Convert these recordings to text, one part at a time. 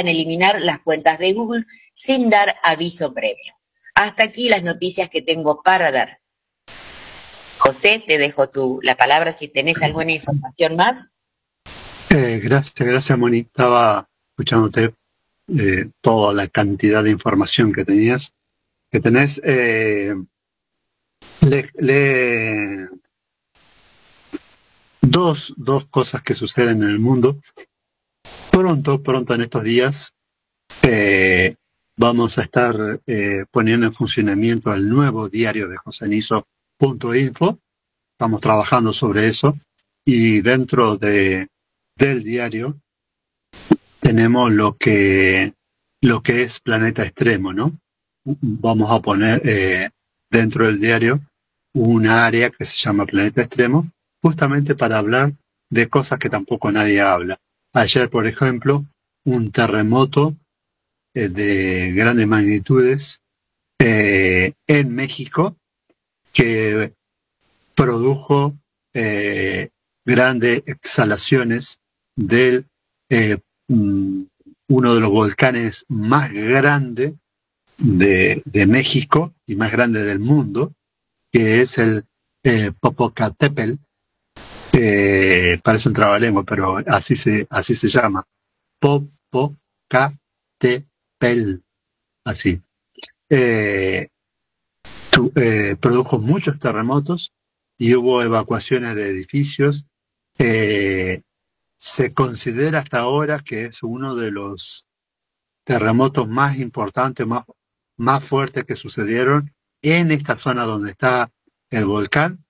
en eliminar las cuentas de Google sin dar aviso previo. Hasta aquí las noticias que tengo para dar. José, te dejo tú la palabra si tenés alguna información más. Eh, gracias, gracias Moni. Estaba escuchándote eh, toda la cantidad de información que tenías, que tenés. Eh, dos, dos cosas que suceden en el mundo. Pronto, pronto en estos días, eh, vamos a estar eh, poniendo en funcionamiento el nuevo diario de josenizo.info. Estamos trabajando sobre eso y dentro de, del diario tenemos lo que, lo que es Planeta Extremo, ¿no? Vamos a poner eh, dentro del diario una área que se llama Planeta Extremo, justamente para hablar de cosas que tampoco nadie habla. Ayer, por ejemplo, un terremoto eh, de grandes magnitudes eh, en México que produjo eh, grandes exhalaciones del mm, uno de los volcanes más grandes de, de, México y más grande del mundo, que es el Popocatépetl, parece un trabalengua, pero así se, así se llama. Popocatépetl así. Eh, eh, produjo muchos terremotos y hubo evacuaciones de edificios. Eh, se considera hasta ahora que es uno de los terremotos más importantes, más, más fuertes que sucedieron en esta zona donde está el volcán.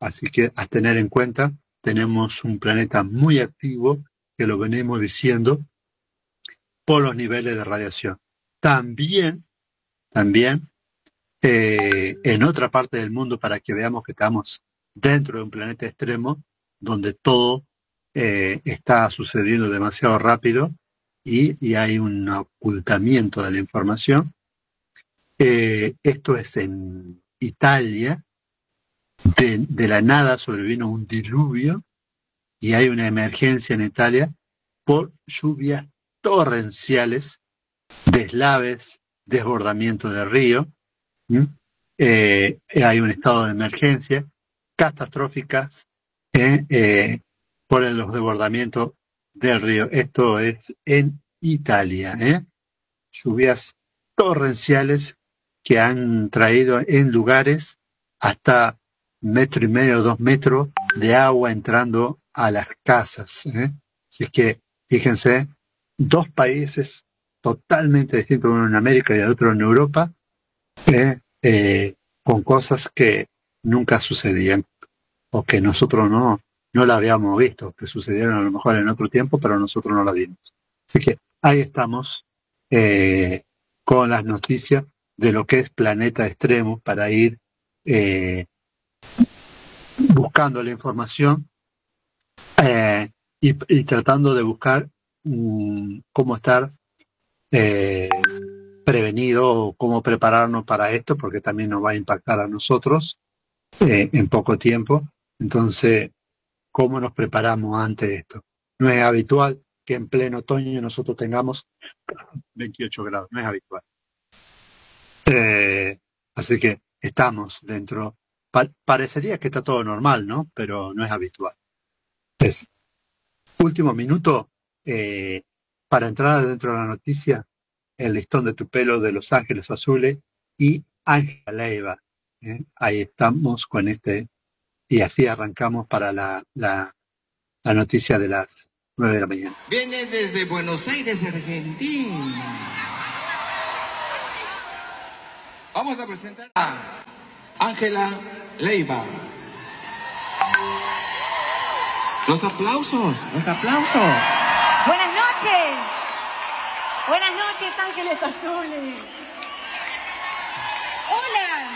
Así que a tener en cuenta, tenemos un planeta muy activo, que lo venimos diciendo, por los niveles de radiación. También, también, eh, en otra parte del mundo, para que veamos que estamos dentro de un planeta extremo, donde todo eh, está sucediendo demasiado rápido y, hay un ocultamiento de la información. Eh, esto es en Italia, de, la nada sobrevino un diluvio y hay una emergencia en Italia por lluvias torrenciales, deslaves, desbordamiento de río. Eh, hay un estado de emergencia, catastróficas eh, eh, por los desbordamientos del río. Esto es en Italia. Lluvias torrenciales que han traído en lugares hasta metro y medio, dos metros de agua entrando a las casas. Así que fíjense dos países totalmente distintos, uno en América y otro en Europa, eh, eh, con cosas que nunca sucedían o que nosotros no, no la habíamos visto, que sucedieron a lo mejor en otro tiempo, pero nosotros no la vimos. Así que ahí estamos eh, con las noticias de lo que es Planeta Extremo para ir buscando la información y, tratando de buscar Mm, cómo estar eh, prevenido o cómo prepararnos para esto, porque también nos va a impactar a nosotros eh, en poco tiempo. Entonces, ¿cómo nos preparamos ante esto? No es habitual que en pleno otoño nosotros tengamos 28 grados, no es habitual. Eh, así que estamos dentro. Parecería que está todo normal, ¿no? Pero no es habitual. Es último minuto, eh, para entrar dentro de la noticia, el listón de tu pelo de Los Ángeles Azules y Ángela Leiva. ¿eh? Ahí estamos con este, y así arrancamos para la, la, la noticia de las nueve de la mañana. Viene desde Buenos Aires, Argentina. Vamos a presentar a Ángela Leiva. Los aplausos, los aplausos. Buenas noches. Buenas noches, Ángeles Azules. Hola.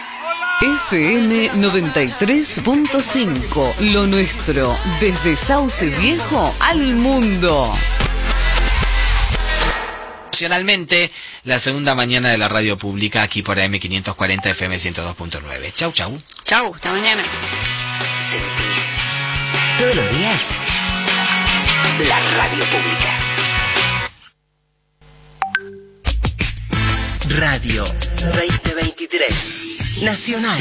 FM 93.5, lo nuestro, desde Sauce Viejo al mundo la segunda mañana de la radio pública aquí por AM540 FM 102.9. Chau, chau. Chau, hasta mañana. Sentís todos los días la radio pública. Radio 2023 Nacional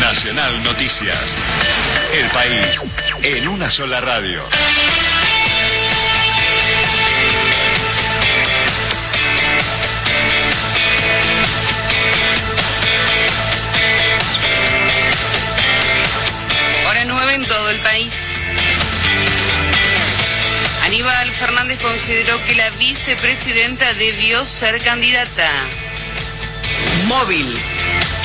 Nacional Noticias. El país en una sola radio. Fernández consideró que la vicepresidenta debió ser candidata. Móvil.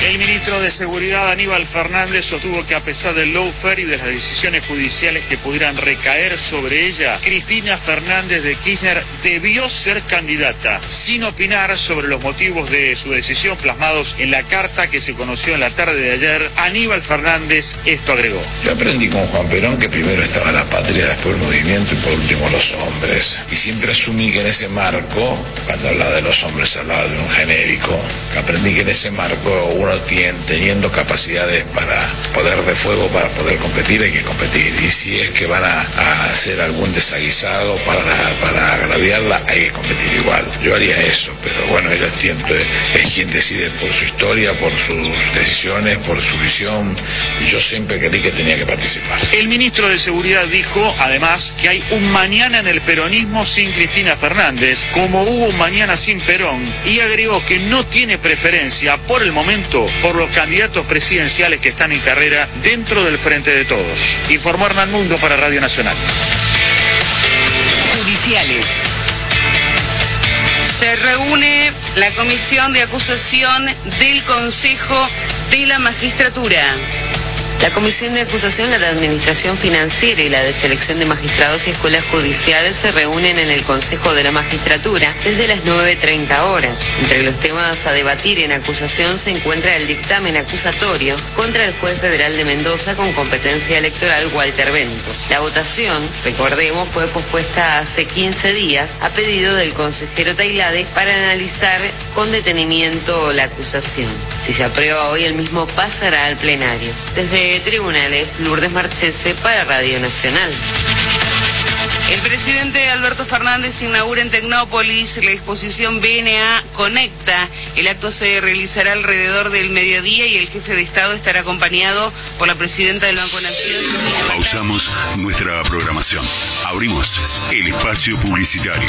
El ministro de Seguridad Aníbal Fernández sostuvo que a pesar del lawfare y de las decisiones judiciales que pudieran recaer sobre ella, Cristina Fernández de Kirchner debió ser candidata, sin opinar sobre los motivos de su decisión plasmados en la carta que se conoció en la tarde de ayer. Aníbal Fernández esto agregó. Yo aprendí con Juan Perón que primero estaba la patria, después el movimiento y por último los hombres. Y siempre asumí que en ese marco, cuando hablaba de los hombres hablaba de un genérico, aprendí que en ese marco uno tiene, teniendo capacidades para poder de fuego, para poder competir, hay que competir. Y si es que van a, a hacer algún desaguisado para, para agraviarla, hay que competir igual. Yo haría eso, pero bueno, ella siempre es quien decide por su historia, por sus decisiones, por su visión. Yo siempre creí que tenía que participar. El ministro de Seguridad dijo, además, que hay un mañana en el peronismo sin Cristina Fernández, como hubo un mañana sin Perón, y agregó que no tiene preferencia por el momento por los candidatos presidenciales que están en carrera dentro del Frente de Todos. Informó Hernán Mundo para Radio Nacional. Judiciales. Se reúne la comisión de acusación del Consejo de la Magistratura. La Comisión de Acusación, la de Administración Financiera y la de Selección de Magistrados y Escuelas Judiciales se reúnen en el Consejo de la Magistratura desde las 9.30 horas. Entre los temas a debatir en acusación se encuentra el dictamen acusatorio contra el juez federal de Mendoza con competencia electoral Walter Bento. La votación, recordemos, fue pospuesta hace 15 días a pedido del consejero Tailade para analizar con detenimiento la acusación. Si se aprueba hoy, el mismo pasará al plenario. Desde Tribunales, Lourdes Marchese para Radio Nacional. El presidente Alberto Fernández inaugura en Tecnópolis la exposición BNA Conecta. El acto se realizará alrededor del mediodía y el jefe de Estado estará acompañado por la presidenta del Banco Nación. Pausamos nuestra programación. Abrimos el espacio publicitario.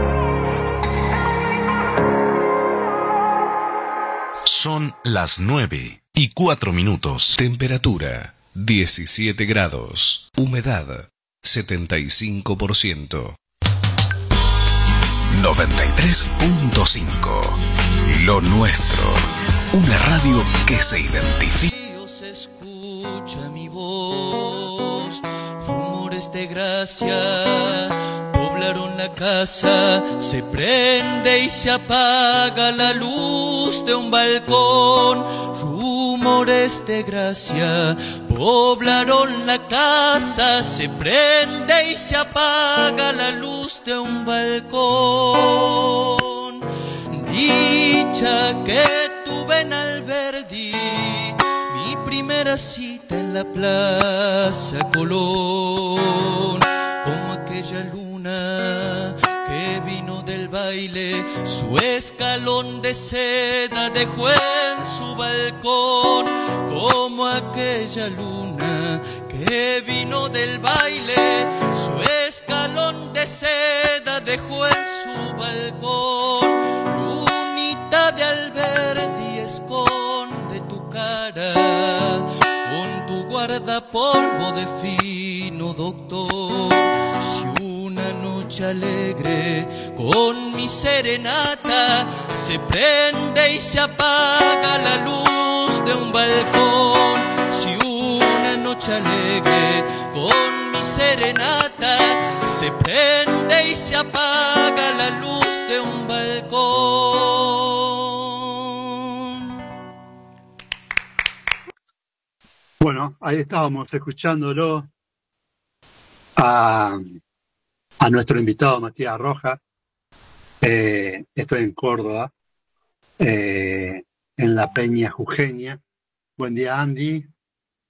Son las 9 y 4 minutos. Temperatura 17 grados. Humedad 75%. 93.5 Lo nuestro. Una radio que se identifica. escucha mi voz, rumores de gracia poblaron la casa, se prende y se apaga la luz de un balcón, rumores de gracia poblaron la casa, se prende y se apaga la luz de un balcón, dicha que tuve en Alberdi mi primera cita en la Plaza Colón, como aquella que vino del baile, su escalón de seda dejó en su balcón, como aquella luna que vino del baile, su escalón de seda dejó en su balcón, lunita de Alberdi esconde tu cara con tu guardapolvo de fino doctor. Noche alegre, con mi serenata se prende y se apaga la luz de un balcón. Si una noche alegre, con mi serenata se prende y se apaga la luz de un balcón. Bueno, ahí estábamos escuchándolo a, a nuestro invitado Matías Roja. Eh, estoy en Córdoba, eh, en la Peña Jujeña. Buen día, Andy.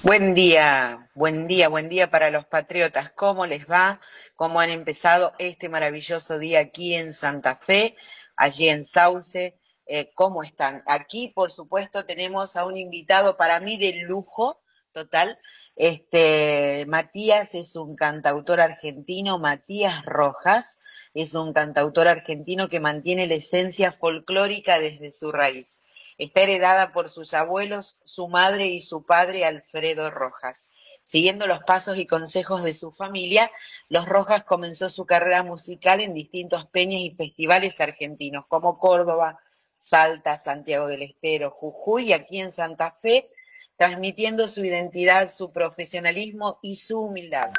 Buen día, buen día, buen día para los patriotas. ¿Cómo les va? ¿Cómo han empezado este maravilloso día aquí en Santa Fe, allí en Sauce? Eh, ¿Cómo están? Aquí, por supuesto, tenemos a un invitado para mí de lujo total. Este, Matías es un cantautor argentino, Matías Rojas es un cantautor argentino que mantiene la esencia folclórica desde su raíz. Está heredada por sus abuelos, su madre y su padre Alfredo Rojas. Siguiendo los pasos y consejos de su familia, Los Rojas comenzó su carrera musical en distintos peñas y festivales argentinos como Córdoba, Salta, Santiago del Estero, Jujuy y aquí en Santa Fe, transmitiendo su identidad, su profesionalismo y su humildad.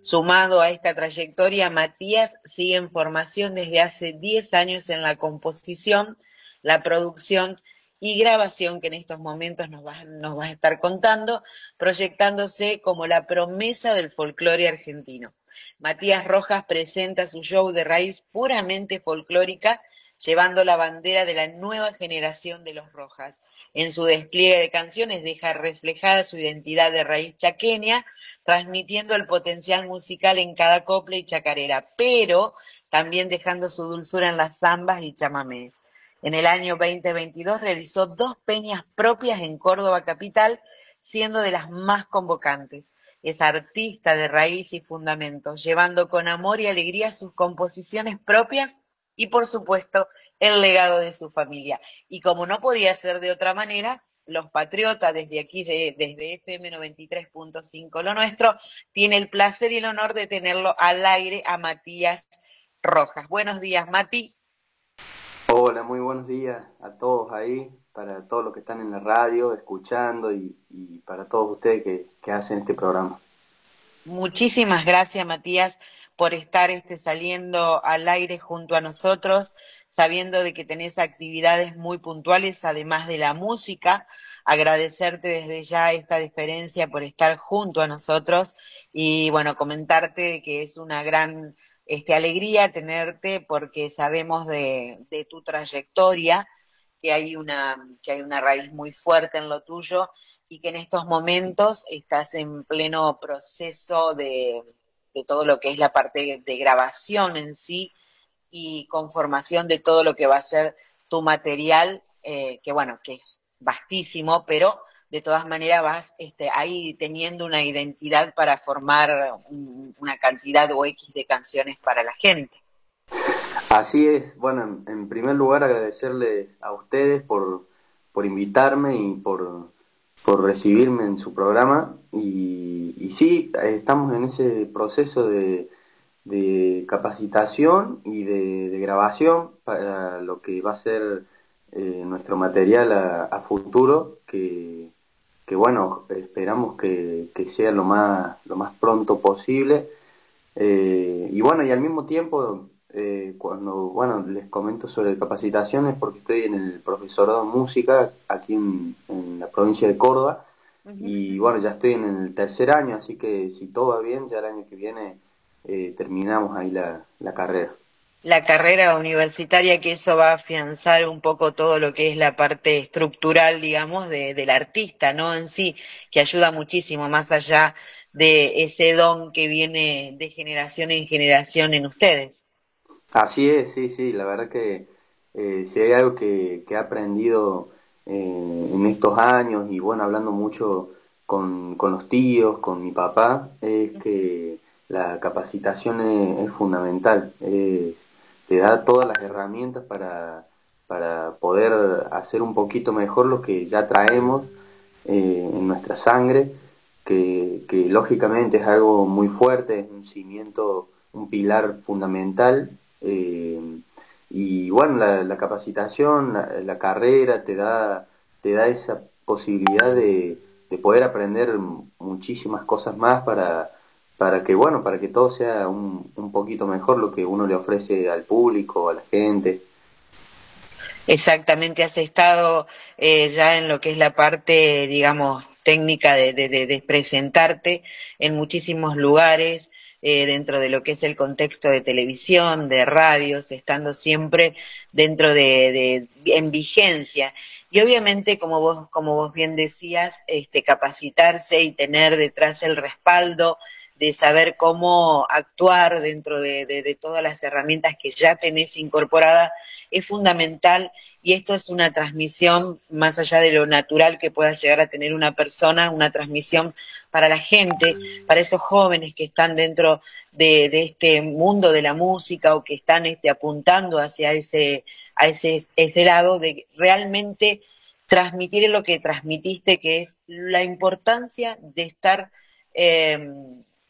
Sumado a esta trayectoria, Matías sigue en formación desde hace 10 años en la composición, la producción y grabación que en estos momentos nos va, a estar contando, proyectándose como la promesa del folclore argentino. Matías Rojas presenta su show de raíz puramente folclórica, llevando la bandera de la nueva generación de los Rojas. En su despliegue de canciones deja reflejada su identidad de raíz chaqueña, transmitiendo el potencial musical en cada copla y chacarera, pero también dejando su dulzura en las zambas y chamamés. En el año 2022 realizó dos peñas propias en Córdoba capital, siendo de las más convocantes. Es artista de raíz y fundamentos, llevando con amor y alegría sus composiciones propias y, por supuesto, el legado de su familia. Y como no podía ser de otra manera, los Patriotas, desde aquí, desde FM 93.5, lo nuestro, tiene el placer y el honor de tenerlo al aire a Matías Rojas. Buenos días, Mati. Hola, muy buenos días a todos ahí, para todos los que están en la radio, escuchando y, para todos ustedes que, que, hacen este programa. Muchísimas gracias, Matías, por estar este, saliendo al aire junto a nosotros, sabiendo de que tenés actividades muy puntuales, además de la música. Agradecerte desde ya esta diferencia por estar junto a nosotros y, bueno, comentarte que es una gran este, alegría tenerte porque sabemos de, de, tu trayectoria, que hay, una, que hay una raíz muy fuerte en lo tuyo y que en estos momentos estás en pleno proceso de, de todo lo que es la parte de grabación en sí y conformación de todo lo que va a ser tu material, eh, que bueno, que es vastísimo, pero de todas maneras vas este, ahí teniendo una identidad para formar una cantidad o X de canciones para la gente. Así es, bueno, en, primer lugar agradecerles a ustedes por, por invitarme y por, por recibirme en su programa y, y sí, estamos en ese proceso de, de capacitación y de, grabación para lo que va a ser eh, nuestro material a, a futuro que, que bueno, esperamos que, sea lo más, lo más pronto posible. Eh, y bueno, y al mismo tiempo, eh, cuando bueno, les comento sobre capacitaciones, porque estoy en el profesorado de música aquí en, la provincia de Córdoba, y bueno, ya estoy en el tercer año, así que si todo va bien, ya el año que viene eh, terminamos ahí la, la carrera la carrera universitaria, que eso va a afianzar un poco todo lo que es la parte estructural, digamos, de, del artista, ¿no? En sí, que ayuda muchísimo más allá de ese don que viene de generación en generación en ustedes. Así es, sí, sí, la verdad que eh, si hay algo que, que he aprendido eh, en estos años y bueno, hablando mucho con, con los tíos, con mi papá, es que la capacitación es, es fundamental. Es, te da todas las herramientas para, para poder hacer un poquito mejor lo que ya traemos eh, en nuestra sangre, que, que, lógicamente es algo muy fuerte, es un cimiento un pilar fundamental. Y bueno, la, capacitación, la, carrera te da, te da esa posibilidad de, de poder aprender muchísimas cosas más para, para que bueno, para que todo sea un, un poquito mejor lo que uno le ofrece al público, a la gente. Exactamente, has estado eh, ya en lo que es la parte, digamos, técnica de, de, presentarte en muchísimos lugares, eh, dentro de lo que es el contexto de televisión, de radios, estando siempre dentro de, en vigencia. Y obviamente, como vos, como vos bien decías, este, capacitarse y tener detrás el respaldo de saber cómo actuar dentro de, todas las herramientas que ya tenés incorporadas es fundamental y esto es una transmisión más allá de lo natural que pueda llegar a tener una persona, una transmisión para la gente, para esos jóvenes que están dentro de, este mundo de la música o que están este, apuntando hacia ese, a ese, ese lado de realmente transmitir lo que transmitiste, que es la importancia de estar eh,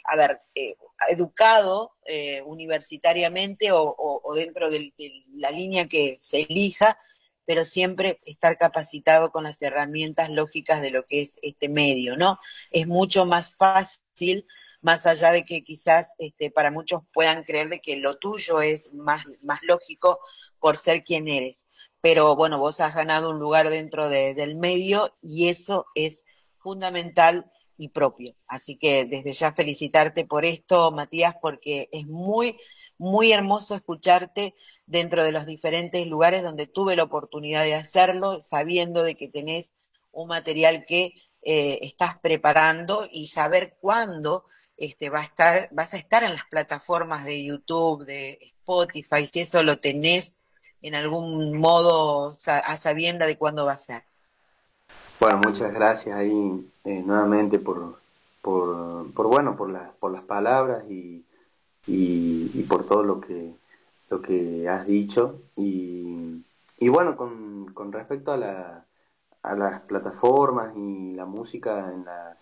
a ver, eh, educado eh, universitariamente o, dentro de, la línea que se elija, pero siempre estar capacitado con las herramientas lógicas de lo que es este medio, ¿no? Es mucho más fácil, más allá de que quizás este, para muchos puedan creer de que lo tuyo es más, más lógico por ser quien eres. Pero bueno, vos has ganado un lugar dentro del medio y eso es fundamental y propio. Así que desde ya felicitarte por esto, Matías, porque es muy, muy hermoso escucharte dentro de los diferentes lugares donde tuve la oportunidad de hacerlo, sabiendo de que tenés un material que eh, estás preparando y saber cuándo este, va a estar, vas a estar en las plataformas de YouTube, de Spotify, si eso lo tenés en algún modo a sabienda de cuándo va a ser. Bueno, muchas gracias ahí eh, nuevamente por, por, por, bueno, por, la, por las palabras y, y, por todo lo que, lo que has dicho. Y, y bueno, con, con respecto a, la, a las plataformas y la música en las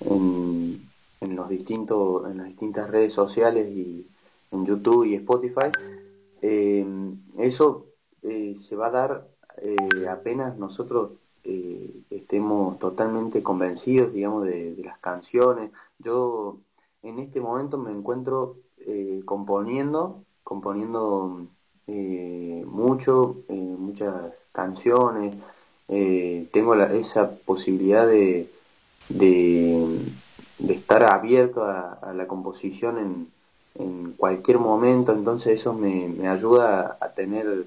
en, en los distintos en las distintas redes sociales y en YouTube y Spotify eh, eso eh, se va a dar apenas nosotros eh, estemos totalmente convencidos, digamos, de, las canciones. Yo en este momento me encuentro eh, componiendo, componiendo eh, mucho, muchas canciones. tengo esa posibilidad de, de, estar abierto a, la composición en, en, cualquier momento, entonces eso me, me ayuda a tener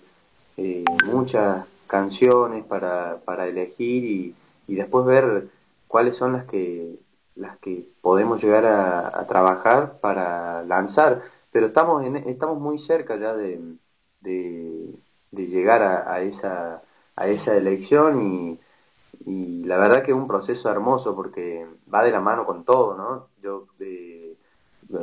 muchas canciones para, para elegir y, y, después ver cuáles son las que las que podemos llegar a, trabajar para lanzar pero estamos en, estamos muy cerca ya de, de, llegar a, esa a esa elección y, la verdad que es un proceso hermoso porque va de la mano con todo no yo de,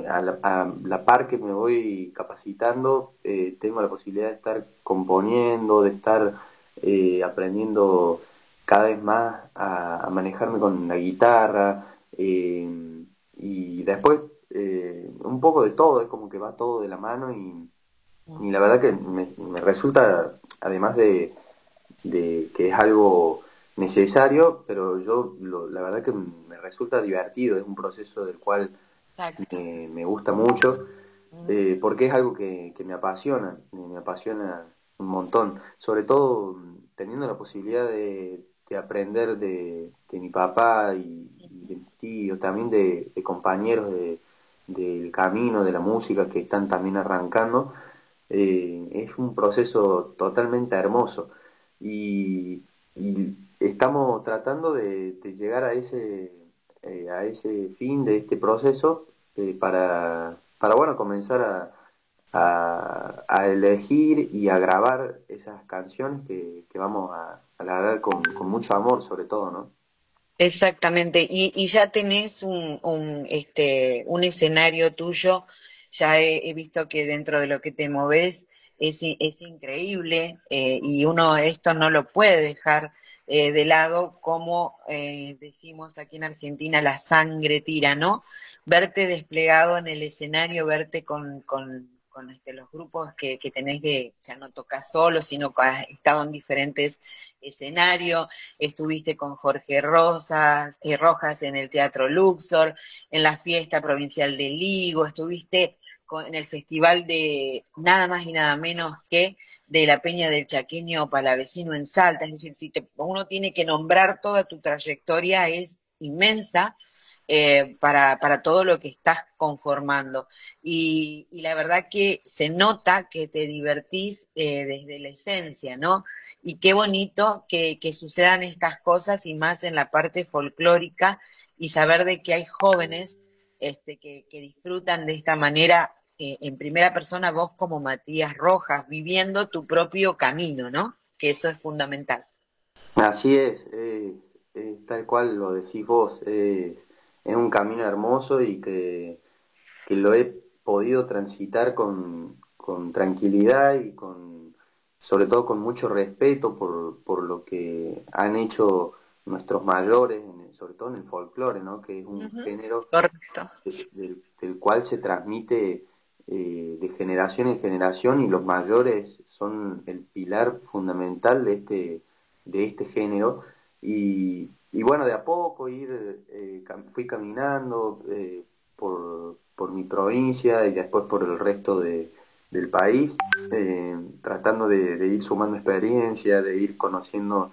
a, la, par que me voy capacitando eh, tengo la posibilidad de estar componiendo de estar eh, aprendiendo cada vez más a, manejarme con la guitarra eh, y después eh, un poco de todo, es como que va todo de la mano y, la verdad que me, resulta, además de, que es algo necesario, pero yo la verdad que me resulta divertido, es un proceso del cual me, gusta mucho, porque es algo que, que me apasiona, me apasiona un montón, sobre todo teniendo la posibilidad de, aprender de, mi papá y, de mis también de, compañeros del camino, de la música que están también arrancando, eh, es un proceso totalmente hermoso y, estamos tratando de, llegar a ese, eh, a ese fin de este proceso eh, para, para bueno, comenzar a, a, elegir y a grabar esas canciones que, vamos a, a grabar con, mucho amor sobre todo, ¿no? Exactamente, y, ya tenés un, un, este, un escenario tuyo, ya he, visto que dentro de lo que te moves es, es increíble eh, y uno esto no lo puede dejar eh, de lado, como eh, decimos aquí en Argentina, la sangre tira, ¿no? Verte desplegado en el escenario, verte con, con, con este, los grupos que, que de, ya no tocas solo, sino que has estado en diferentes escenarios, estuviste con Jorge Rosas, eh, Rojas en el Teatro Luxor, en la fiesta provincial de Ligo, estuviste con, en el festival de nada más y nada menos que de la Peña del Chaqueño Palavecino en Salta, es decir, si te, uno tiene que nombrar toda tu trayectoria es inmensa eh, para, para todo lo que estás conformando. Y, la verdad que se nota que te divertís eh, desde la esencia, ¿no? Y qué bonito que, que sucedan estas cosas y más en la parte folclórica y saber de que hay jóvenes este, que, que disfrutan de esta manera eh, en primera persona vos como Matías Rojas, viviendo tu propio camino, ¿no? Que eso es fundamental. Así es, tal cual lo decís vos, un camino hermoso y que, que lo he podido transitar con, con, tranquilidad y con, sobre todo con mucho respeto por, por lo que han hecho nuestros mayores, sobre todo en el folclore, ¿no? Que es un uh -huh. género del, del cual se transmite eh, de generación en generación y los mayores son el pilar fundamental de este, de este género. Y, y bueno, de a poco ir, eh, fui caminando eh, por, por, mi provincia y después por el resto de, del país, eh, tratando de, ir sumando experiencia, de ir conociendo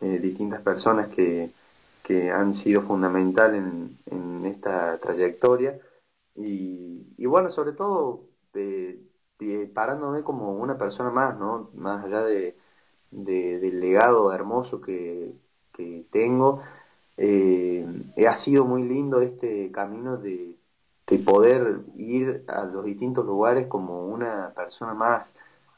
distintas personas que, que han sido fundamental en, en esta trayectoria. Y, bueno, sobre todo parándome como una persona más, ¿no? Más allá de del legado hermoso que, que tengo, eh, ha sido muy lindo este camino de, de poder ir a los distintos lugares como una persona más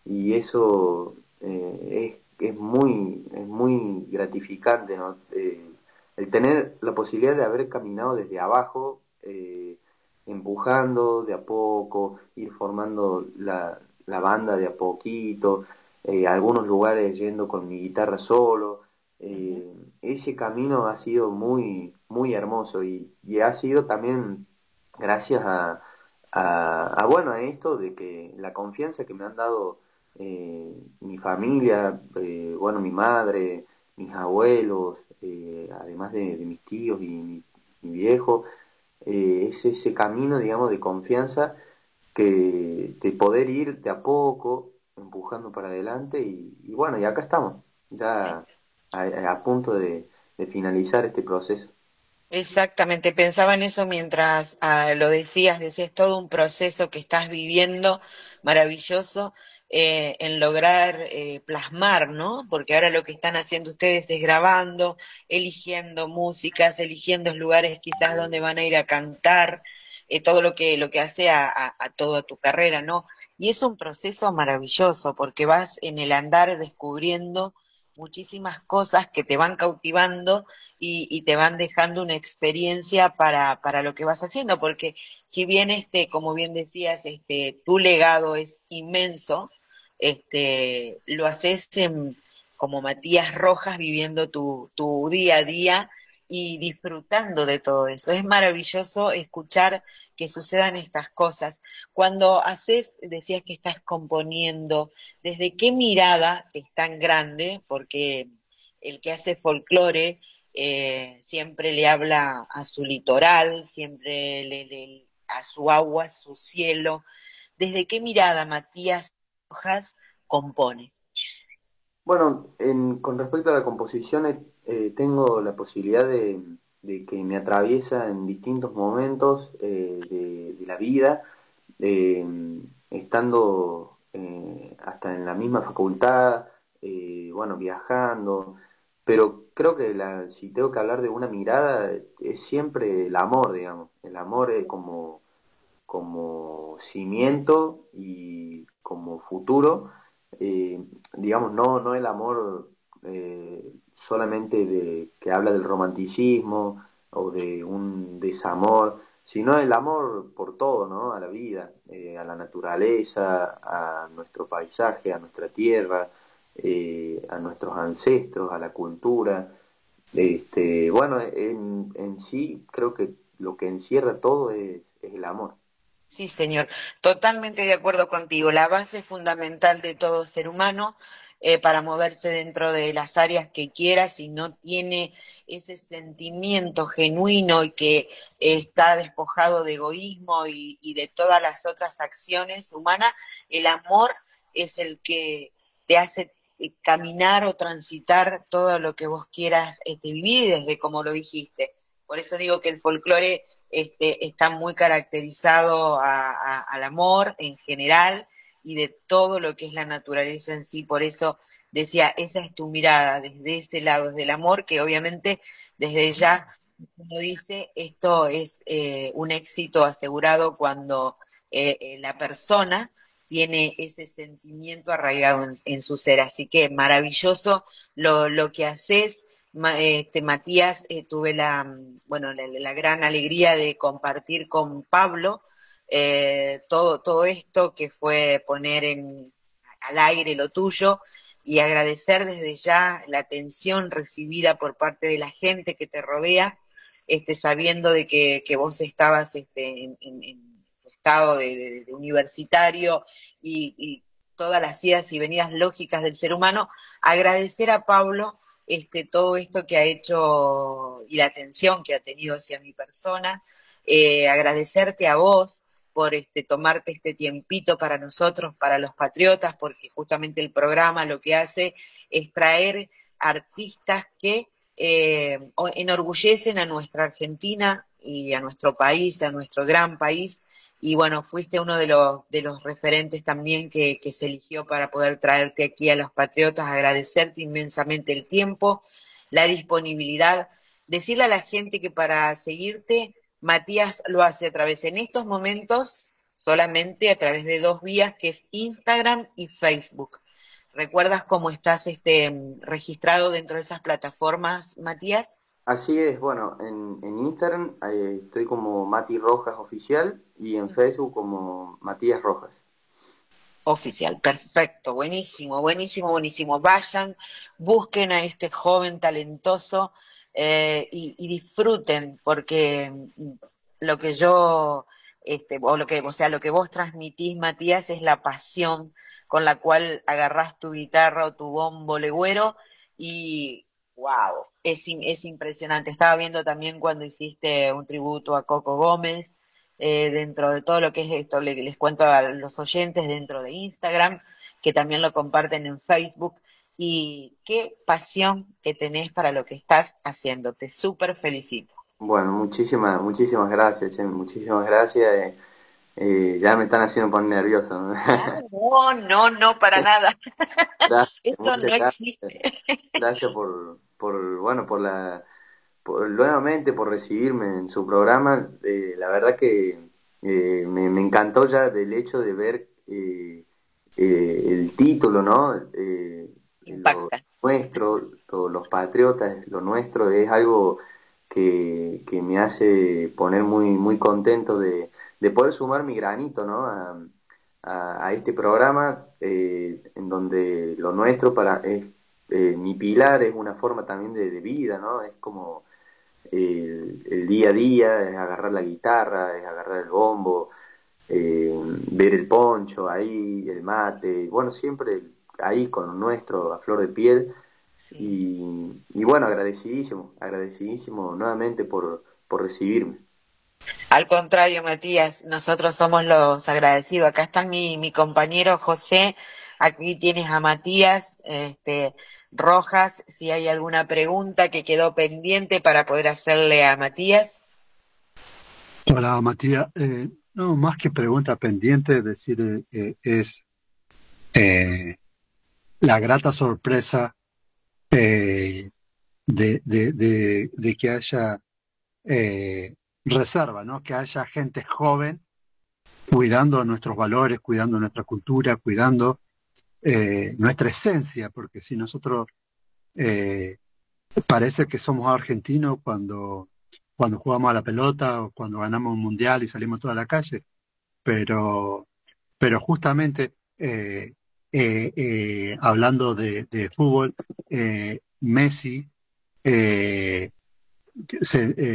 y eso eh, es, es, muy, es muy gratificante. Eh, el tener la posibilidad de haber caminado desde abajo, empujando de a poco, ir formando la, la banda de a poquito, algunos lugares yendo con mi guitarra solo. Eh, ese camino ha sido muy, muy hermoso y, y ha sido también gracias a, a, bueno, a esto de que la confianza que me han dado eh, mi familia, eh, bueno, mi madre, mis abuelos, eh, además de, mis tíos y mi, mi viejo, eh, es ese camino, digamos, de confianza que de poder ir de a poco empujando para adelante y, y bueno, y acá estamos, ya a, punto de, finalizar este proceso. Exactamente, pensaba en eso mientras uh, lo decías, decías todo un proceso que estás viviendo maravilloso eh, en lograr eh, plasmar, ¿no? Porque ahora lo que están haciendo ustedes es grabando, eligiendo músicas, eligiendo lugares quizás donde van a ir a cantar, eh, todo lo que, lo que hace a, a, a, toda tu carrera, ¿no? Y es un proceso maravilloso porque vas en el andar descubriendo muchísimas cosas que te van cautivando y, te van dejando una experiencia para, para lo que vas haciendo, porque si bien este, como bien decías, este, tu legado es inmenso, este, lo haces en, como Matías Rojas viviendo tu, tu día a día y disfrutando de todo eso. Es maravilloso escuchar que sucedan estas cosas. Cuando haces, decías que estás componiendo, ¿desde qué mirada es tan grande? Porque el que hace folclore eh, siempre le habla a su litoral, siempre le, le, a su agua, a su cielo. ¿Desde qué mirada Matías Rojas compone? Bueno, en, con respecto a la composición, eh, tengo la posibilidad de, de, que me atraviesa en distintos momentos eh, de, la vida, eh, estando hasta en la misma facultad, bueno, viajando, pero creo que si tengo que hablar de una mirada, es siempre el amor, digamos, el amor es como, como cimiento y como futuro, eh, digamos, no, no el amor eh, solamente de, que habla del romanticismo o de un desamor, sino el amor por todo, ¿no? A la vida, eh, a la naturaleza, a nuestro paisaje, a nuestra tierra, eh, a nuestros ancestros, a la cultura. Este, bueno, en, en sí creo que lo que encierra todo es, es el amor. Sí, señor. Totalmente de acuerdo contigo. La base fundamental de todo ser humano eh, para moverse dentro de las áreas que quiera, si no tiene ese sentimiento genuino y que está despojado de egoísmo y, de todas las otras acciones humanas, el amor es el que te hace eh, caminar o transitar todo lo que vos quieras este, vivir desde como lo dijiste. Por eso digo que el folclore este, está muy caracterizado a, al amor en general y de todo lo que es la naturaleza en sí. Por eso decía, esa es tu mirada desde ese lado, desde el amor, que obviamente desde ya, como dice, esto es eh, un éxito asegurado cuando eh, eh, la persona tiene ese sentimiento arraigado en, su ser. Así que maravilloso lo, lo que haces. Este, Matías, eh, tuve la, bueno, la, la, gran alegría de compartir con Pablo eh, todo, todo esto que fue poner en, al aire lo tuyo y agradecer desde ya la atención recibida por parte de la gente que te rodea, este, sabiendo de que, que vos estabas este, en, en estado de, universitario y, y, todas las idas y venidas lógicas del ser humano, agradecer a Pablo este, todo esto que ha hecho y la atención que ha tenido hacia mi persona, eh, agradecerte a vos por este, tomarte este tiempito para nosotros, para los patriotas, porque justamente el programa lo que hace es traer artistas que eh, enorgullecen a nuestra Argentina y a nuestro país, a nuestro gran país, y bueno, fuiste uno de los, de los referentes también que, que, se eligió para poder traerte aquí a los Patriotas, agradecerte inmensamente el tiempo, la disponibilidad, decirle a la gente que para seguirte, Matías lo hace a través, en estos momentos, solamente a través de dos vías, que es Instagram y Facebook. ¿Recuerdas cómo estás este, registrado dentro de esas plataformas, Matías? Así es, bueno, en, en Instagram eh, estoy como Mati Rojas Oficial y en Facebook como Matías Rojas. Oficial, perfecto, buenísimo, buenísimo, buenísimo. Vayan, busquen a este joven talentoso eh, y, disfruten, porque lo que yo, este, o lo que, o sea, lo que vos transmitís, Matías, es la pasión con la cual agarrás tu guitarra o tu bombo legüero y wow, es, es impresionante. Estaba viendo también cuando hiciste un tributo a Coco Gómez, eh, dentro de todo lo que es esto, les, les, cuento a los oyentes dentro de Instagram, que también lo comparten en Facebook, y qué pasión que tenés para lo que estás haciendo. Te súper felicito. Bueno, muchísimas, muchísimas gracias, Che, muchísimas gracias. Eh, eh, ya me están haciendo poner nervioso. ¿no? Ah, no, no, no, para nada. Gracias, Eso no gracias. existe. Gracias por, por, bueno, por la, por, nuevamente por recibirme en su programa. Eh, la verdad que eh, me, me, encantó ya del hecho de ver eh el título, ¿no? Eh, Impacta. Lo nuestro, todos los patriotas, lo nuestro es algo que, que me hace poner muy, muy contento de, de poder sumar mi granito, ¿no? A, a, a este programa en donde lo nuestro para es eh, mi pilar es una forma también de, de vida, ¿no? Es como el, el, día a día, es agarrar la guitarra, es agarrar el bombo, eh, ver el poncho ahí, el mate, bueno, siempre ahí con lo nuestro a flor de piel. Sí. Y, y, bueno, agradecidísimo, agradecidísimo nuevamente por, por recibirme. Al contrario, Matías, nosotros somos los agradecidos. Acá está mi, mi compañero José, aquí tienes a Matías, este, Rojas, si hay alguna pregunta que quedó pendiente para poder hacerle a Matías. Hola, Matías. Eh, no, más que pregunta pendiente, es decir, eh, es eh, la grata sorpresa eh, de, que haya eh, reserva, ¿no? Que haya gente joven cuidando nuestros valores, cuidando nuestra cultura, cuidando eh, nuestra esencia, porque si nosotros parece que somos argentinos cuando, cuando jugamos a la pelota o cuando ganamos un mundial y salimos toda la calle, pero, pero justamente eh, eh, hablando de, fútbol, eh, Messi,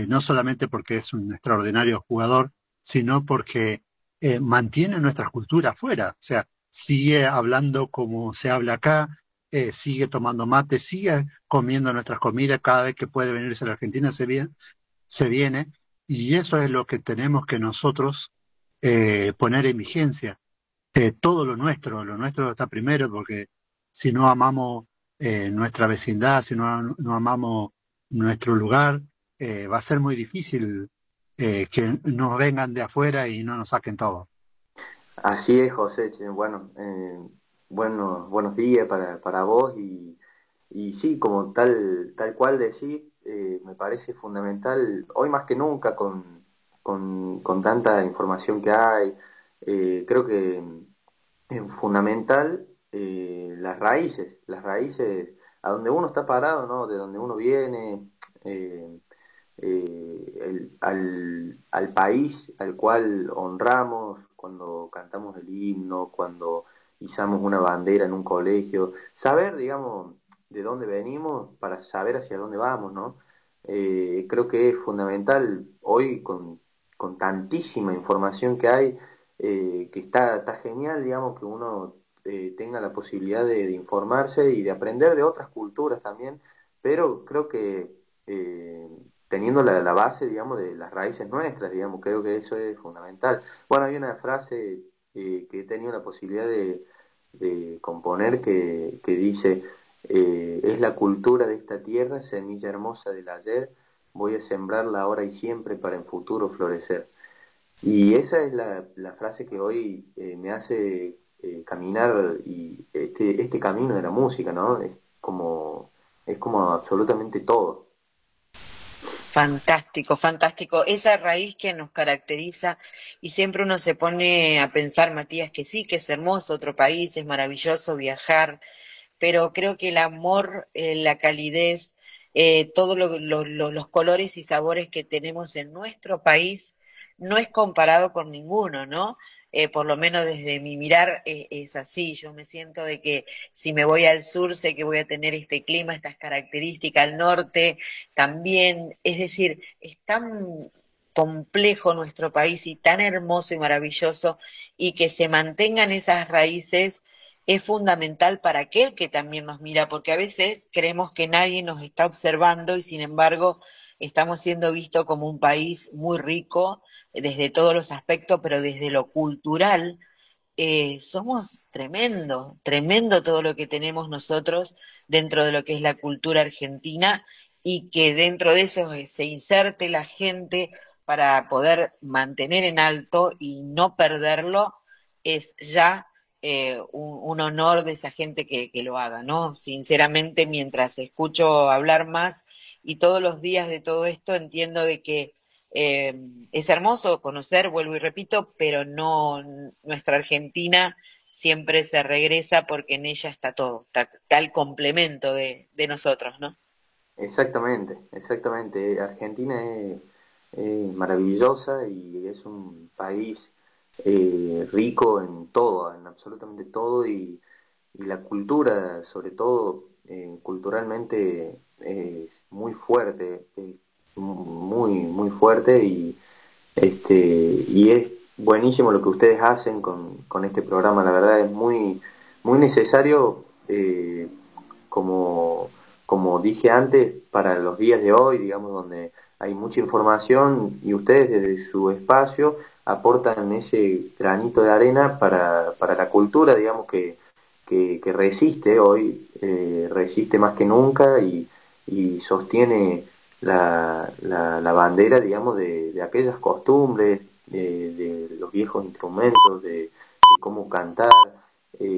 no solamente porque es un extraordinario jugador, sino porque mantiene nuestra cultura afuera, o sea, sigue hablando como se habla acá, sigue tomando mate, sigue comiendo nuestras comidas cada vez que puede venirse a la Argentina, se viene, se viene. Y eso es lo que tenemos que nosotros poner en vigencia eh, todo lo nuestro, lo nuestro está primero, porque si no amamos eh, nuestra vecindad, si no, no amamos nuestro lugar, eh, va a ser muy difícil que nos vengan de afuera y no nos saquen todo. Así es, José. Bueno, bueno buenos días para, para vos y, y sí, como tal, tal cual decís, me parece fundamental, hoy más que nunca, con, con, con tanta información que hay, eh, creo que es fundamental eh, las raíces, las raíces a donde uno está parado, ¿no? de donde uno viene, eh, al, al, país al cual honramos cuando cantamos el himno, cuando izamos una bandera en un colegio, saber, digamos, de dónde venimos para saber hacia dónde vamos, ¿no? creo que es fundamental hoy con, con tantísima información que hay, eh, que está, genial, digamos, que uno eh, tenga la posibilidad de, informarse y de aprender de otras culturas también, pero creo que eh, teniendo la, base, digamos, de las raíces nuestras, digamos, creo que eso es fundamental. Bueno, hay una frase que he tenido la posibilidad de, de componer que, que dice, es la cultura de esta tierra, semilla hermosa del ayer, voy a sembrarla ahora y siempre para en futuro florecer. Y esa es la, frase que hoy eh, me hace eh, caminar y este, este camino de la música, ¿no? Es como, es como absolutamente todo. Fantástico, fantástico. Esa raíz que nos caracteriza y siempre uno se pone a pensar, Matías, que sí, que es hermoso otro país, es maravilloso viajar, pero creo que el amor, eh, la calidez, todos los colores y sabores que tenemos en nuestro país no es comparado con ninguno, ¿no? Eh, por lo menos desde mi mirar eh, es así. Yo me siento de que si me voy al sur sé que voy a tener este clima, estas características, al norte también. Es decir, es tan complejo nuestro país y tan hermoso y maravilloso y que se mantengan esas raíces es fundamental para aquel que también nos mira, porque a veces creemos que nadie nos está observando y sin embargo estamos siendo vistos como un país muy rico, desde todos los aspectos, pero desde lo cultural, eh, somos tremendo, tremendo todo lo que tenemos nosotros dentro de lo que es la cultura argentina y que dentro de eso se inserte la gente para poder mantener en alto y no perderlo, es ya eh, un, honor de esa gente que, que, lo haga, ¿no? Sinceramente, mientras escucho hablar más y todos los días de todo esto, entiendo de que eh, es hermoso conocer, vuelvo y repito, pero no, nuestra Argentina siempre se regresa porque en ella está todo, está, el complemento de, nosotros, ¿no? Exactamente, exactamente. Argentina es, maravillosa y es un país eh, rico en todo, en absolutamente todo y, la cultura, sobre todo eh, culturalmente, es muy fuerte muy, muy fuerte y, este, y es buenísimo lo que ustedes hacen con, con este programa, la verdad es muy, muy necesario, eh, como, como dije antes, para los días de hoy, digamos, donde hay mucha información y ustedes desde su espacio aportan ese granito de arena para, para la cultura, digamos, que, que, resiste hoy, eh, resiste más que nunca y, y sostiene la, la, bandera, digamos, de, de aquellas costumbres, de, los viejos instrumentos, de, cómo cantar. Eh,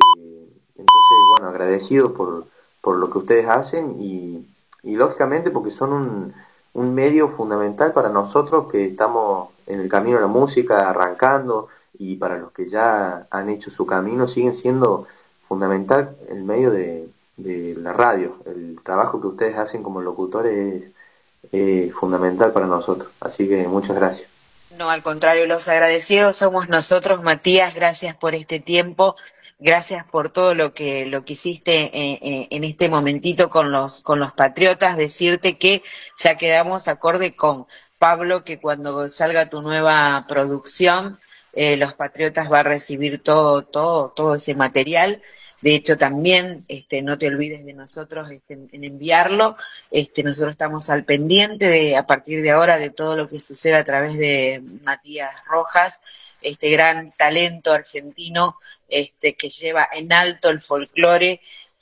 entonces, bueno, agradecido por, por lo que ustedes hacen y, y lógicamente porque son un, un medio fundamental para nosotros que estamos en el camino de la música, arrancando, y para los que ya han hecho su camino, siguen siendo fundamental el medio de, de la radio. El trabajo que ustedes hacen como locutores es eh, fundamental para nosotros. Así que muchas gracias. No, al contrario, los agradecidos somos nosotros, Matías, gracias por este tiempo, Gracias por todo lo que, lo que hiciste eh, eh, en este momentito con los, con los patriotas. Decirte que ya quedamos acorde con Pablo, que cuando salga tu nueva producción, eh, los patriotas va a recibir todo, todo, todo ese material. De hecho, también este, no te olvides de nosotros este, en enviarlo. Este, nosotros estamos al pendiente de, a partir de ahora de todo lo que suceda a través de Matías Rojas, este gran talento argentino este, que lleva en alto el folclore,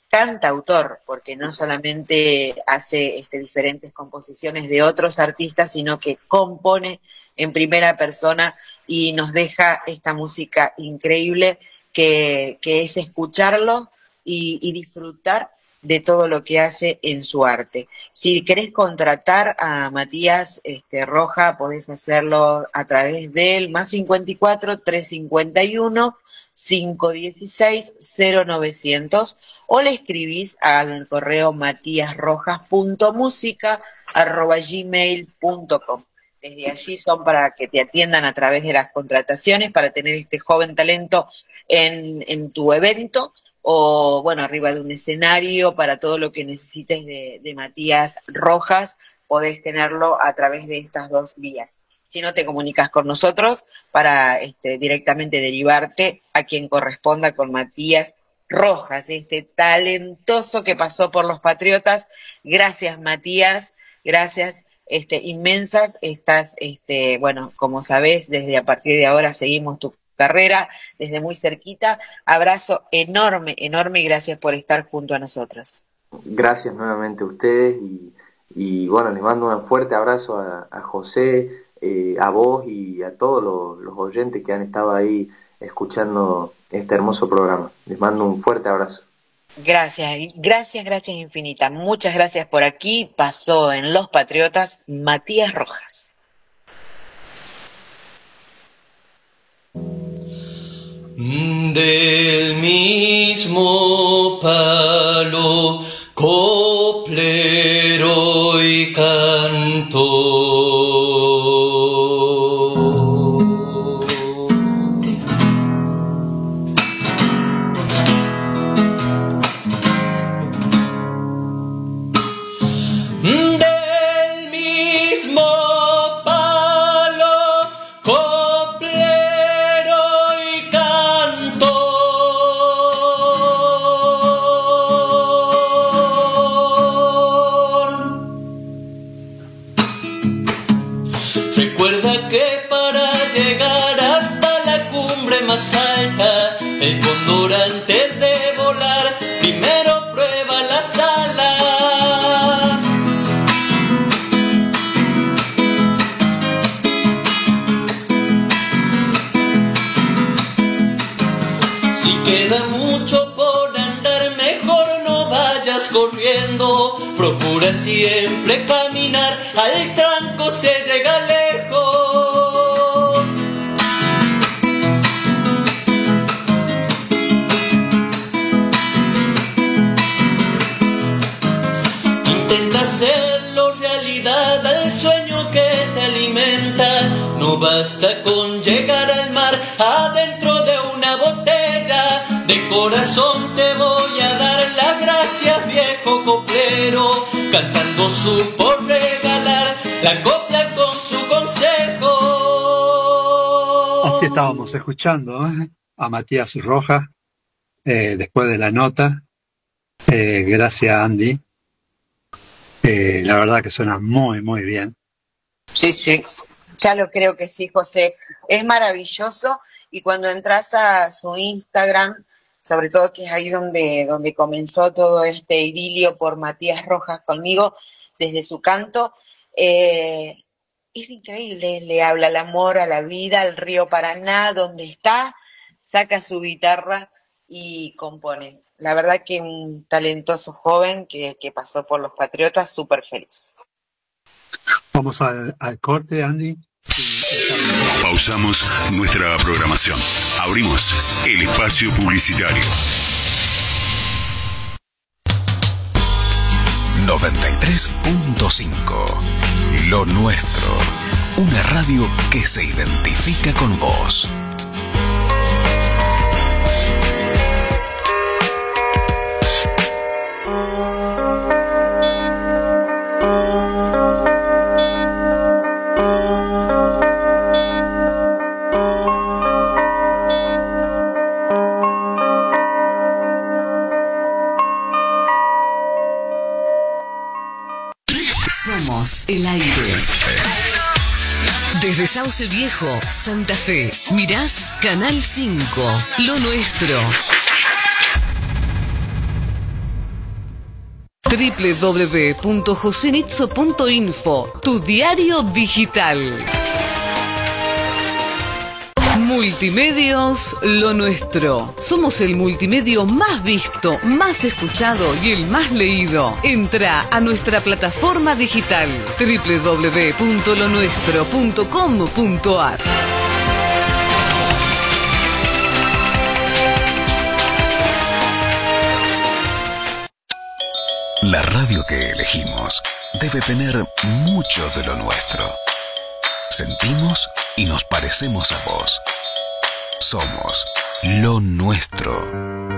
cantautor, porque no solamente hace este, diferentes composiciones de otros artistas, sino que compone en primera persona y nos deja esta música increíble que, es escucharlo y, y, disfrutar de todo lo que hace en su arte. Si querés contratar a Matías este, Roja, podés hacerlo a través del más 54 351 516 0900 o le escribís al correo matíasrojas.música.gmail.com. Desde allí son para que te atiendan a través de las contrataciones, para tener este joven talento en, tu evento o, bueno, arriba de un escenario, para todo lo que necesites de, de Matías Rojas, podés tenerlo a través de estas dos vías. Si no te comunicas con nosotros para este, directamente derivarte a quien corresponda con Matías Rojas, este talentoso que pasó por los Patriotas. Gracias, Matías, gracias este, inmensas. Estás, este, bueno, como sabés, desde a partir de ahora seguimos tu carrera desde muy cerquita. Abrazo enorme, enorme y gracias por estar junto a nosotros. Gracias nuevamente a ustedes y, bueno, les mando un fuerte abrazo a, a José, eh, a vos y a todos los, los oyentes que han estado ahí escuchando este hermoso programa. Les mando un fuerte abrazo. Gracias, gracias, gracias infinitas. Muchas gracias por aquí. Pasó en Los Patriotas Matías Rojas. Del mismo palo, coplero y cantor. Siempre caminar, al tranco se llega lejos. Intenta hacerlo realidad al sueño que te alimenta. No basta con llegar viejo coplero. Cantando supo regalar la copla con su consejo. Así estábamos escuchando ¿eh? a Matías Rojas eh, después de la nota. Eh, gracias, Andy. Eh, la verdad que suena muy, muy bien. Sí, sí. Ya lo creo que sí, José. Es maravilloso y cuando entras a su Instagram, sobre todo que es ahí donde, donde comenzó todo este idilio por Matías Rojas conmigo, desde su canto, eh, es increíble, le habla al amor, a la vida, al río Paraná, donde está, saca su guitarra y compone. La verdad que un talentoso joven que, que pasó por los Patriotas, súper feliz. Vamos al, al corte, Andy. Pausamos nuestra programación. Abrimos el espacio publicitario. 93.5 Lo nuestro. Una radio que se identifica con vos. El aire. Desde Sauce Viejo, Santa Fe, mirás Canal 5, lo nuestro. www.josenitzo.info, tu diario digital. Multimedios Lo Nuestro. Somos el multimedio más visto, más escuchado y el más leído. Entra a nuestra plataforma digital www.lonuestro.com.ar. La radio que elegimos debe tener mucho de lo nuestro. Sentimos y nos parecemos a vos. Somos lo nuestro.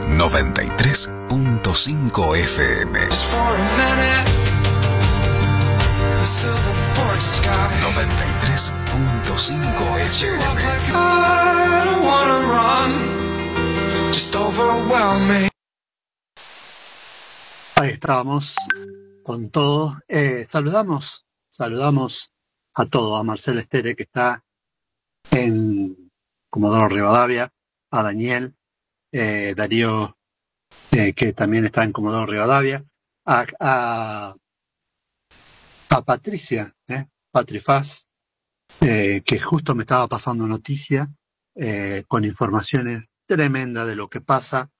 93.5 FM. 93.5 FM. Ahí estábamos con todo. Eh, saludamos, saludamos a todo, a Marcel Estere que está en Comodoro Rivadavia, a Daniel, eh, Darío eh, que también está en Comodoro Rivadavia, a, a, a Patricia, eh, Patrifaz, eh, que justo me estaba pasando noticia con informaciones tremendas de lo que pasa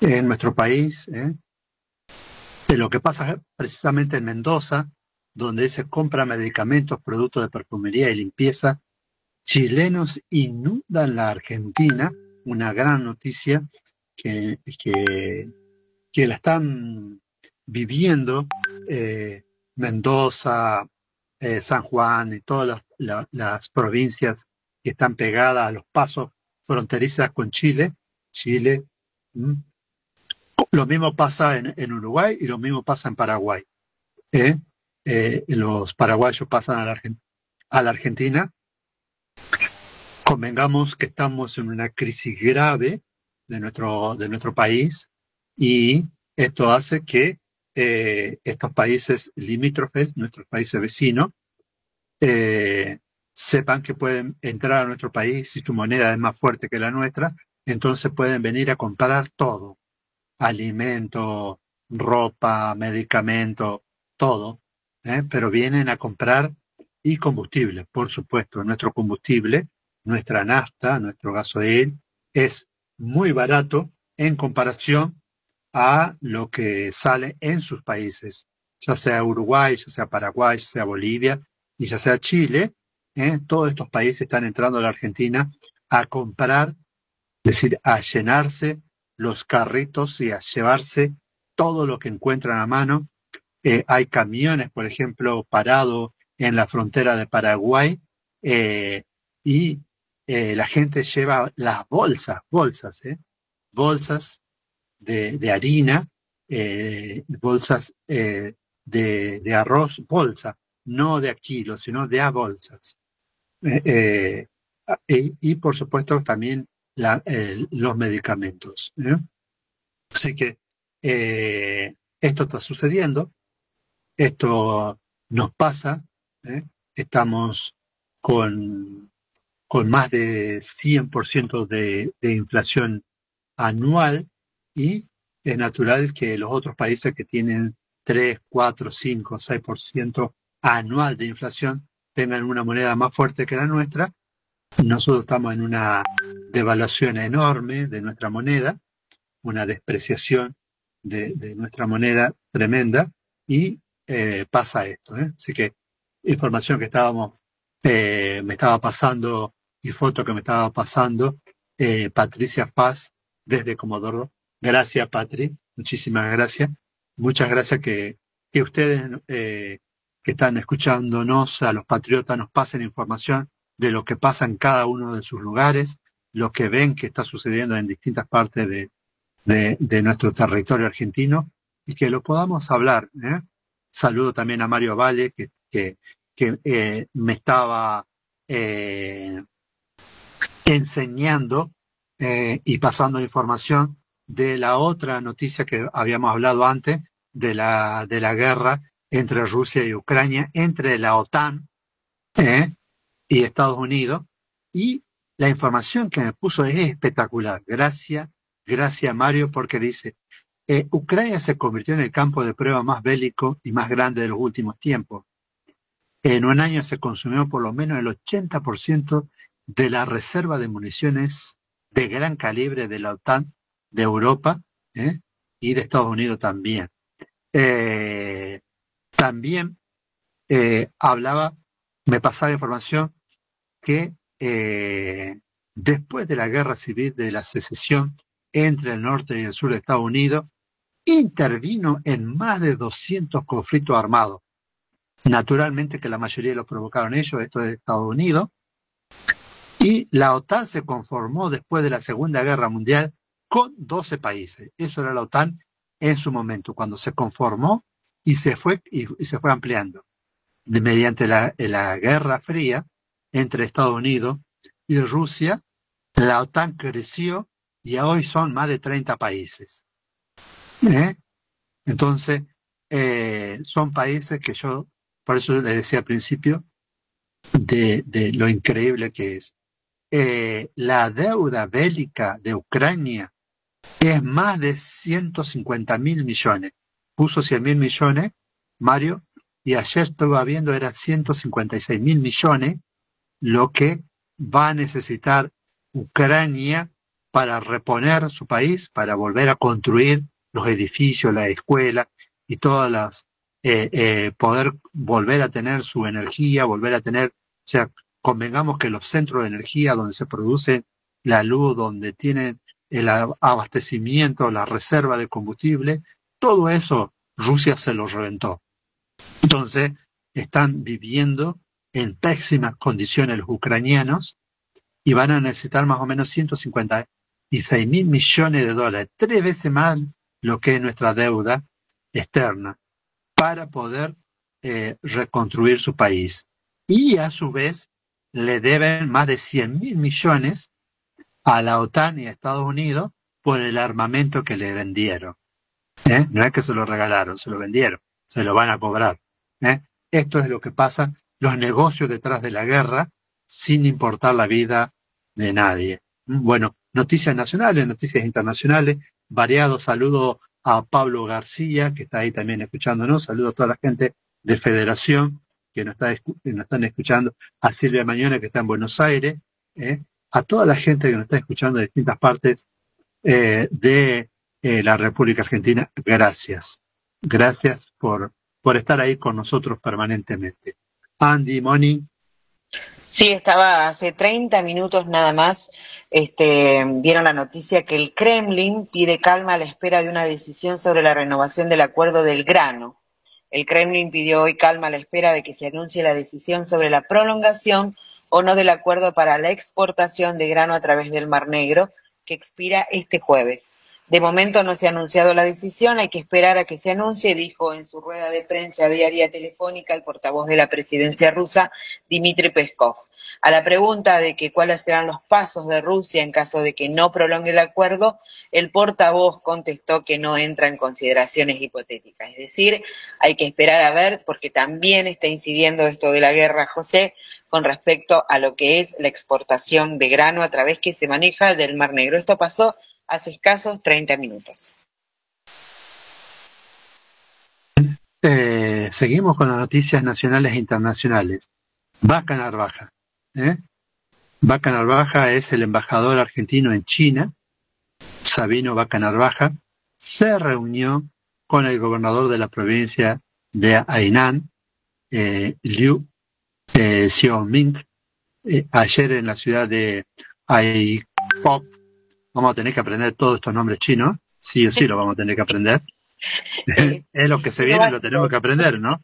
en nuestro país, de lo que pasa precisamente en Mendoza, donde se compra medicamentos, productos de perfumería y limpieza. Chilenos inundan la Argentina, una gran noticia que, que, que la están viviendo eh, Mendoza, eh, San Juan y todas las, la- las provincias que están pegadas a los pasos fronterizas con Chile. Chile. Lo mismo pasa en, en Uruguay y lo mismo pasa en Paraguay. ¿eh? Eh, los paraguayos pasan a la, a la Argentina. Convengamos que estamos en una crisis grave de nuestro, de nuestro país y esto hace que eh, estos países limítrofes, nuestros países vecinos, eh, sepan que pueden entrar a nuestro país si su moneda es más fuerte que la nuestra, entonces pueden venir a comprar todo, alimento, ropa, medicamento, todo, ¿eh? pero vienen a comprar y combustible, por supuesto, nuestro combustible, nuestra nafta, nuestro gasoil, es muy barato en comparación a lo que sale en sus países, ya sea Uruguay, ya sea Paraguay, ya sea Bolivia y ya sea Chile, ¿eh? todos estos países están entrando a la Argentina a comprar, es decir, a llenarse los carritos y a llevarse todo lo que encuentran a mano. Eh, hay camiones, por ejemplo, parados en la frontera de Paraguay eh, y eh, la gente lleva las bolsas, bolsas, ¿eh? bolsas de, de harina, bolsas de, de arroz, bolsa, no de a kilos, sino de a bolsas. Y, por supuesto también la- los medicamentos. Así que esto está sucediendo, esto nos pasa, ¿eh? estamos con, con más de 100% de, de inflación anual y es natural que los otros países que tienen 3, 4, 5, 6% anual de inflación tengan una moneda más fuerte que la nuestra. Nosotros estamos en una devaluación enorme de nuestra moneda, una despreciación de, nuestra moneda tremenda y eh, pasa esto. ¿eh? Así que información que estábamos, eh, me estaba pasando y foto que me estaba pasando eh, Patricia Faz desde Comodoro. Gracias, Patri. Muchísimas gracias. Muchas gracias que, que ustedes eh, que están escuchándonos, a los patriotas, nos pasen información de lo que pasa en cada uno de sus lugares, lo que ven que está sucediendo en distintas partes de, de, nuestro territorio argentino y que lo podamos hablar. Saludo también a Mario Valle, que, que eh, me estaba eh, enseñando eh, y pasando información de la otra noticia que habíamos hablado antes, de la, de la guerra entre Rusia y Ucrania, entre la OTAN y Estados Unidos. Y la información que me puso es espectacular. Gracias, gracias Mario, porque dice, Ucrania se convirtió en el campo de prueba más bélico y más grande de los últimos tiempos. En un año se consumió por lo menos el 80% de la reserva de municiones de gran calibre de la OTAN de Europa ¿eh? y de Estados Unidos también. Eh, también eh, hablaba, me pasaba información que después de la guerra civil de la secesión entre el norte y el sur de Estados Unidos, intervino en más de 200 conflictos armados. Naturalmente que la mayoría los provocaron ellos, esto es Estados Unidos. Y la OTAN se conformó después de la Segunda Guerra Mundial con 12 países. Eso era la OTAN en su momento, cuando se conformó y se fue, y, se fue ampliando. mediante la, la Guerra Fría entre Estados Unidos y Rusia, la OTAN creció y hoy son más de 30 países. ¿Eh? Entonces, eh, son países que yo, por eso le decía al principio, de, lo increíble que es. Eh, la deuda bélica de Ucrania es más de 150 mil millones. Puso 100 mil millones, Mario, y ayer estuve viendo era 156 mil millones lo que va a necesitar Ucrania para reponer su país, para volver a construir los edificios, la escuela y todas las, eh, eh, poder volver a tener su energía, volver a tener, o sea, convengamos que los centros de energía donde se produce la luz, donde tienen el abastecimiento, la reserva de combustible, todo eso Rusia se lo reventó. Entonces, están viviendo en pésimas condiciones los ucranianos y van a necesitar más o menos 156 mil millones de dólares, tres veces más lo que es nuestra deuda externa, para poder eh, reconstruir su país. Y a su vez le deben más de 100 mil millones a la OTAN y a Estados Unidos por el armamento que le vendieron. ¿Eh? No es que se lo regalaron, se lo vendieron, se lo van a cobrar. ¿Eh? Esto es lo que pasa, los negocios detrás de la guerra, sin importar la vida de nadie. Bueno, noticias nacionales, noticias internacionales, variado saludo a Pablo García, que está ahí también escuchándonos, saludo a toda la gente de Federación que nos, está, están escuchando, a Silvia Mañana, que está en Buenos Aires, ¿eh? a toda la gente que nos está escuchando de distintas partes eh, de eh, la República Argentina, gracias. Gracias por, por estar ahí con nosotros permanentemente. Andy, Moni, Sí, estaba hace 30 minutos nada más, este, vieron la noticia que el Kremlin pide calma a la espera de una decisión sobre la renovación del acuerdo del grano. El Kremlin pidió hoy calma a la espera de que se anuncie la decisión sobre la prolongación o no del acuerdo para la exportación de grano a través del Mar Negro, que expira este jueves. De momento no se ha anunciado la decisión, hay que esperar a que se anuncie, dijo en su rueda de prensa diaria telefónica el portavoz de la presidencia rusa, Dmitry Peskov. A la pregunta de que cuáles serán los pasos de Rusia en caso de que no prolongue el acuerdo, el portavoz contestó que no entra en consideraciones hipotéticas. Es decir, hay que esperar a ver, porque también está incidiendo esto de la guerra, José, con respecto a lo que es la exportación de grano a través que se maneja del Mar Negro. Esto pasó hace escasos 30 minutos. Seguimos con las noticias nacionales e internacionales. Vaca Narvaja. ¿eh? Vaca Narvaja es el embajador argentino en China, Sabino Vaca Narvaja, se reunió con el gobernador de la provincia de Hainan, eh, Liu eh, Xiaoming, eh, ayer en la ciudad de Aipop, Vamos a tener que aprender todos estos nombres chinos. Sí o sí lo vamos a tener que aprender. es lo que se viene, lo tenemos que aprender, ¿no?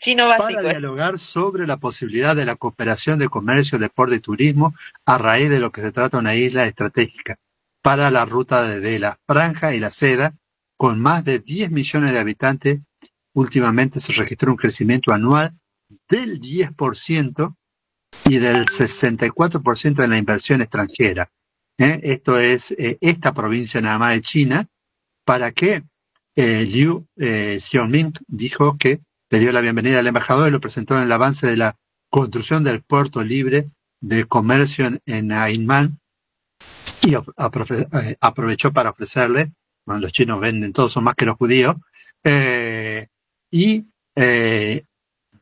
Chino básico. Para dialogar sobre la posibilidad de la cooperación de comercio, deporte y turismo a raíz de lo que se trata de una isla estratégica para la ruta de la franja y la seda, con más de 10 millones de habitantes, últimamente se registró un crecimiento anual del 10% y del 64% en la inversión extranjera. ¿Eh? esto es eh, esta provincia nada más de China, para que eh, Liu Xiaoming dijo que le dio la bienvenida al embajador y lo presentó en el avance de la construcción del puerto libre de comercio en, en Ainman y aprovechó para ofrecerle, bueno, los chinos venden todos son más que los judíos, y eh,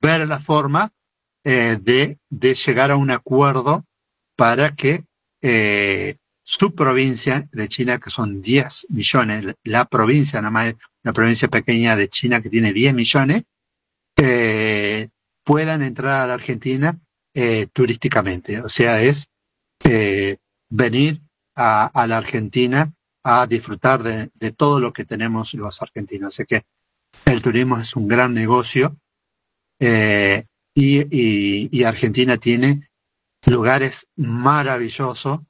ver la forma de, llegar a un acuerdo para que su provincia de China, que son 10 millones, la provincia, nada más una provincia pequeña de China que tiene 10 millones, puedan entrar a la Argentina turísticamente. O sea, es venir a, la Argentina a disfrutar de, todo lo que tenemos los argentinos. Así que el turismo es un gran negocio eh, y, Argentina tiene lugares maravillosos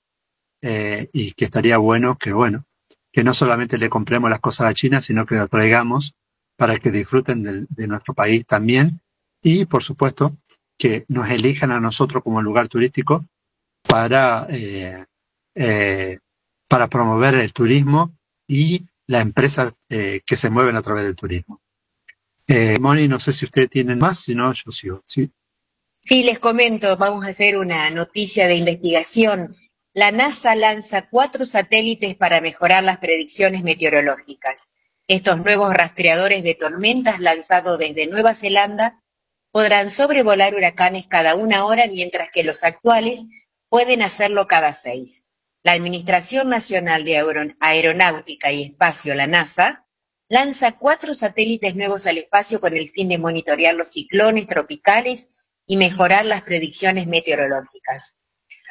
eh, y que estaría bueno que, bueno, que no solamente le compremos las cosas a China, sino que lo traigamos para que disfruten de, nuestro país también y, por supuesto, que nos elijan a nosotros como lugar turístico para eh, eh, para promover el turismo y las empresas eh, que se mueven a través del turismo. Eh, Moni, no sé si ustedes tienen más, si no, yo sigo. ¿sí? sí, les comento, vamos a hacer una noticia de investigación. La NASA lanza cuatro satélites para mejorar las predicciones meteorológicas. Estos nuevos rastreadores de tormentas lanzados desde Nueva Zelanda podrán sobrevolar huracanes cada una hora, mientras que los actuales pueden hacerlo cada seis. La Administración Nacional de Aeronáutica y Espacio, la NASA, lanza cuatro satélites nuevos al espacio con el fin de monitorear los ciclones tropicales y mejorar las predicciones meteorológicas.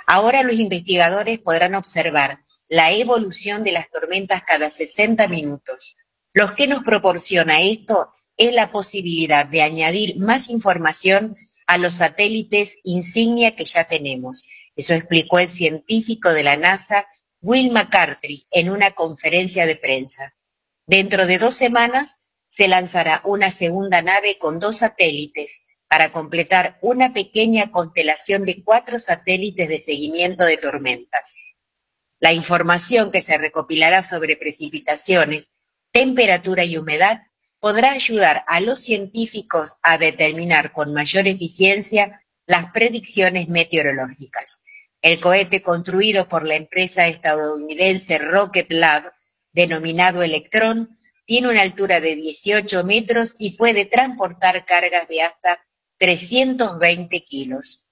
Ahora los investigadores podrán observar la evolución de las tormentas cada 60 minutos. Lo que nos proporciona esto es la posibilidad de añadir más información a los satélites insignia que ya tenemos eso explicó el científico de la NASA, Will McCarthy, en una conferencia de prensa. Dentro de dos semanas se lanzará una segunda nave con dos satélites para completar una pequeña constelación de cuatro satélites de seguimiento de tormentas. La información que se recopilará sobre precipitaciones, temperatura y humedad podrá ayudar a los científicos a determinar con mayor eficiencia las predicciones meteorológicas. El cohete construido por la empresa estadounidense Rocket Lab, denominado Electron, tiene una altura de 18 metros y puede transportar cargas de hasta 320 kilos.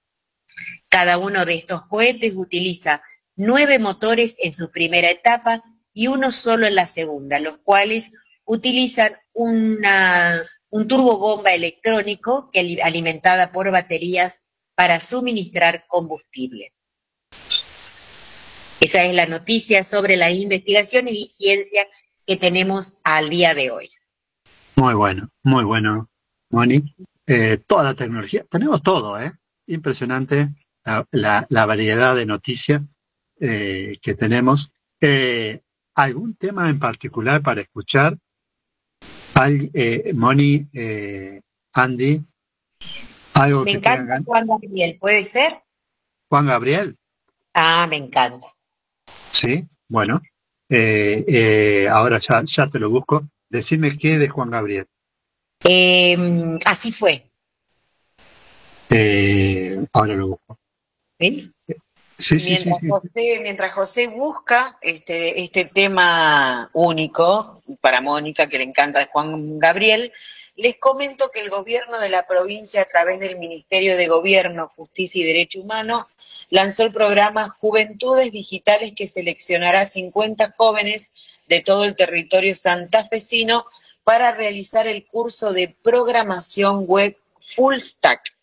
Cada uno de estos cohetes utiliza nueve motores en su primera etapa y uno solo en la segunda, los cuales utilizan una un turbobomba electrónico que alimentada por baterías para suministrar combustible. Esa es la noticia sobre la investigación y ciencia que tenemos al día de hoy. Muy bueno, muy bueno, Moni. Eh, toda la tecnología, tenemos todo, ¿eh? Impresionante la, variedad de noticias eh, que tenemos. Eh, ¿Algún tema en particular para escuchar? eh, Moni, eh, Andy, algo me encanta Juan Gabriel, ¿puede ser? Juan Gabriel. Ah, me encanta. Sí, bueno. Ahora ya, ya te lo busco. Decime qué de Juan Gabriel. Em, así fue. ahora lo busco. ¿Sí? mientras, José, mientras José busca este, este tema único para Mónica, que le encanta de Juan Gabriel, les comento que el gobierno de la provincia, a través del Ministerio de Gobierno, Justicia y Derecho Humano, lanzó el programa Juventudes Digitales que seleccionará 50 jóvenes de todo el territorio santafesino para realizar el curso de programación web Full Stack.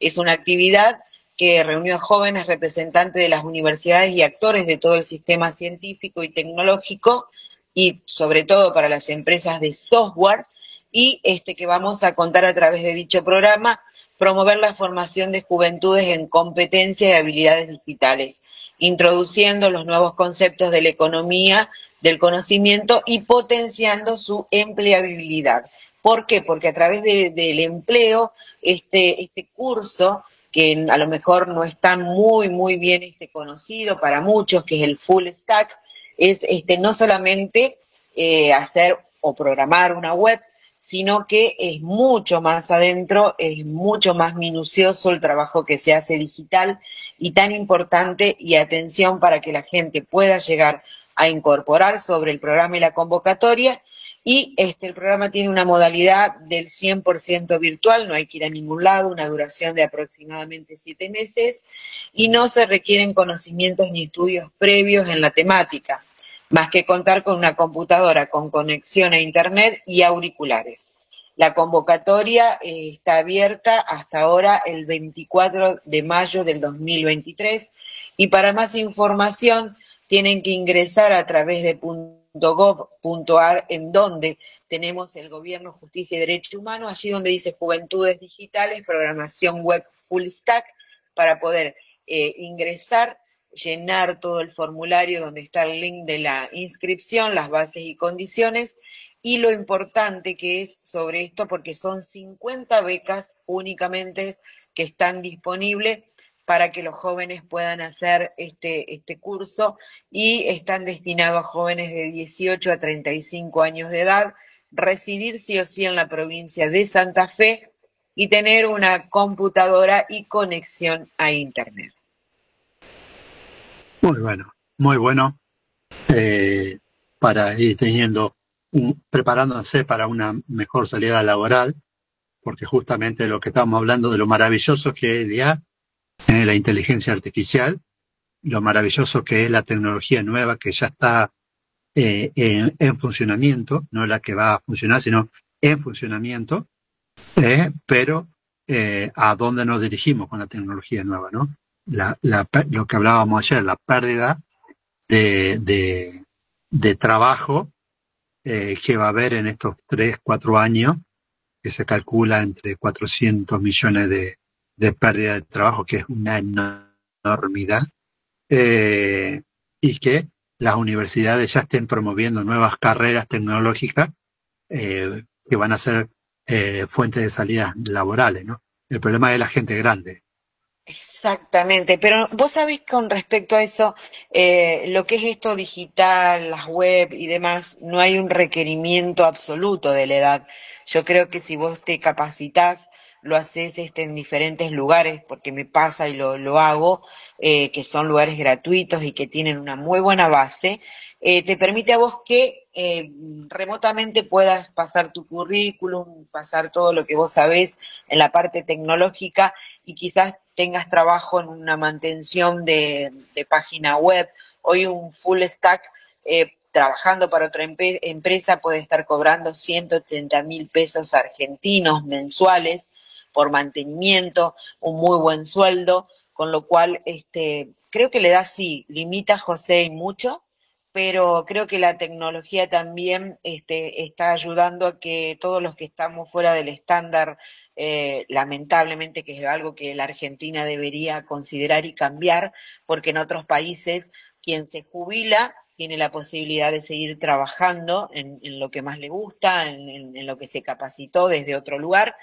Es una actividad que reunió a jóvenes representantes de las universidades y actores de todo el sistema científico y tecnológico y sobre todo para las empresas de software y este que vamos a contar a través de dicho programa promover la formación de juventudes en competencias y habilidades digitales, introduciendo los nuevos conceptos de la economía, del conocimiento y potenciando su empleabilidad. ¿Por qué? Porque a través del empleo, este, este curso que a lo mejor no está muy, muy bien este, conocido para muchos, que es el full stack, es este, no solamente eh, hacer o programar una web, sino que es mucho más adentro, es mucho más minucioso el trabajo que se hace digital y tan importante y atención para que la gente pueda llegar a incorporar sobre el programa y la convocatoria. Y este, el programa tiene una modalidad del 100% virtual, no hay que ir a ningún lado, una duración de aproximadamente siete meses y no se requieren conocimientos ni estudios previos en la temática, más que contar con una computadora con conexión a Internet y auriculares. La convocatoria eh, está abierta hasta ahora el 24 de mayo del 2023 y para más información tienen que ingresar a través de .gov.ar en donde tenemos el Gobierno, Justicia y Derecho Humano, allí donde dice Juventudes Digitales, Programación Web Full Stack, para poder eh, ingresar, llenar todo el formulario donde está el link de la inscripción, las bases y condiciones, y lo importante que es sobre esto, porque son 50 becas únicamente que están disponibles para que los jóvenes puedan hacer este, este curso y están destinados a jóvenes de 18 a 35 años de edad, residir sí o sí en la provincia de Santa Fe y tener una computadora y conexión a Internet. Muy bueno, muy bueno eh, para ir teniendo, preparándose para una mejor salida laboral, porque justamente lo que estamos hablando de lo maravilloso que es ya eh, la inteligencia artificial, lo maravilloso que es la tecnología nueva que ya está eh, en, funcionamiento, no la que va a funcionar, sino en funcionamiento, eh, pero a dónde nos dirigimos con la tecnología nueva, ¿no? Lo que hablábamos ayer, la pérdida de, de, trabajo que va a haber en estos tres, cuatro años, que se calcula entre 400 millones de, de pérdida de trabajo, que es una enormidad, eh, y que las universidades ya estén promoviendo nuevas carreras tecnológicas eh, que van a ser eh, fuentes de salidas laborales, ¿no? El problema es la gente grande. Exactamente, pero vos sabés con respecto a eso, lo que es esto digital, las web y demás, no hay un requerimiento absoluto de la edad. Yo creo que si vos te capacitas lo haces este, en diferentes lugares, porque me pasa y lo, lo hago, eh, que son lugares gratuitos y que tienen una muy buena base, eh, te permite a vos que eh, remotamente puedas pasar tu currículum, pasar todo lo que vos sabés en la parte tecnológica y quizás tengas trabajo en una mantención de, de página web. Hoy un full stack trabajando para otra empresa puede estar cobrando 180 mil pesos argentinos mensuales por mantenimiento, un muy buen sueldo, con lo cual este, creo que le da sí, limita a José y mucho, pero creo que la tecnología también este, está ayudando a que todos los que estamos fuera del estándar, eh, lamentablemente que es algo que la Argentina debería considerar y cambiar, porque en otros países quien se jubila tiene la posibilidad de seguir trabajando en, lo que más le gusta, en, lo que se capacitó desde otro lugar,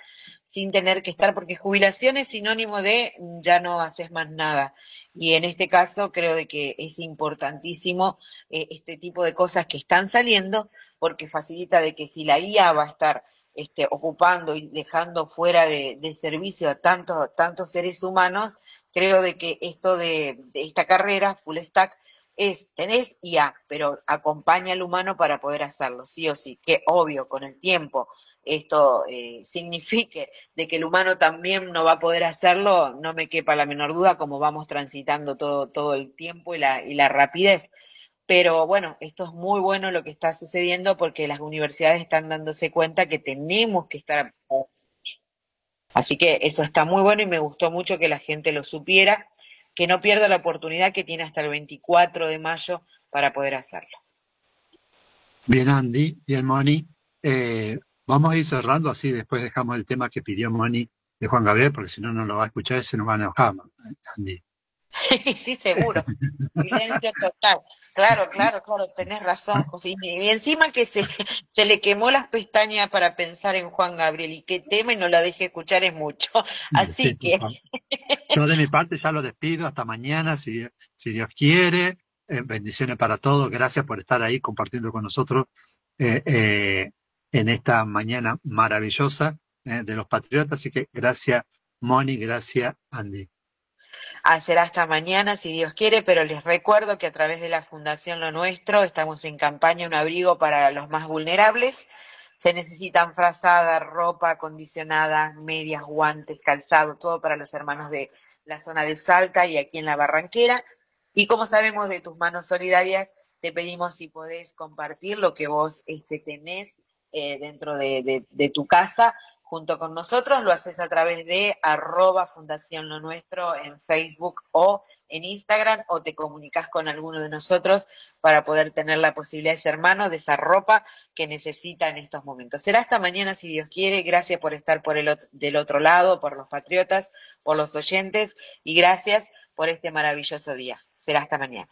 sin tener que estar, porque jubilación es sinónimo de ya no haces más nada. Y en este caso creo de que es importantísimo eh, este tipo de cosas que están saliendo, porque facilita de que si la IA va a estar este, ocupando y dejando fuera de, servicio a tantos, seres humanos, creo de que esto de esta carrera, Full Stack, es, tenés IA, pero acompaña al humano para poder hacerlo, sí o sí, que obvio, con el tiempo esto eh, signifique de que el humano también no va a poder hacerlo, no me quepa la menor duda como vamos transitando todo, todo el tiempo y la, y la rapidez. Pero bueno, esto es muy bueno lo que está sucediendo porque las universidades están dándose cuenta que tenemos que estar... Así que eso está muy bueno y me gustó mucho que la gente lo supiera que no pierda la oportunidad que tiene hasta el 24 de mayo para poder hacerlo. Bien, Andy, bien, Moni. Eh, vamos a ir cerrando así, después dejamos el tema que pidió Moni de Juan Gabriel, porque si no, no lo va a escuchar y se nos va a enojar, Andy. sí, seguro. Silencio total. Claro, claro, claro, tenés razón, José. Y encima que se, se le quemó las pestañas para pensar en Juan Gabriel y qué tema y no la deje escuchar es mucho. Así que. Yo de mi parte ya lo despido. Hasta mañana, si, si Dios quiere. Eh, bendiciones para todos. Gracias por estar ahí compartiendo con nosotros eh, eh, en esta mañana maravillosa de los Patriotas. Así que gracias, Moni, gracias, Andy. Será hasta mañana, si Dios quiere, pero les recuerdo que a través de la Fundación Lo Nuestro estamos en campaña Un abrigo para los más vulnerables. Se necesitan frazada, ropa acondicionada, medias, guantes, calzado, todo para los hermanos de la zona de Salta y aquí en la Barranquera. Y como sabemos de tus manos solidarias, te pedimos si podés compartir lo que vos este, tenés eh, dentro de, tu casa junto con nosotros, lo haces a través de arroba Fundación Lo Nuestro en Facebook o en Instagram o te comunicas con alguno de nosotros para poder tener la posibilidad de ser mano de esa ropa que necesita en estos momentos. Será hasta mañana si Dios quiere. Gracias por estar por el, del otro lado, por los patriotas, por los oyentes y gracias por este maravilloso día. Será hasta mañana.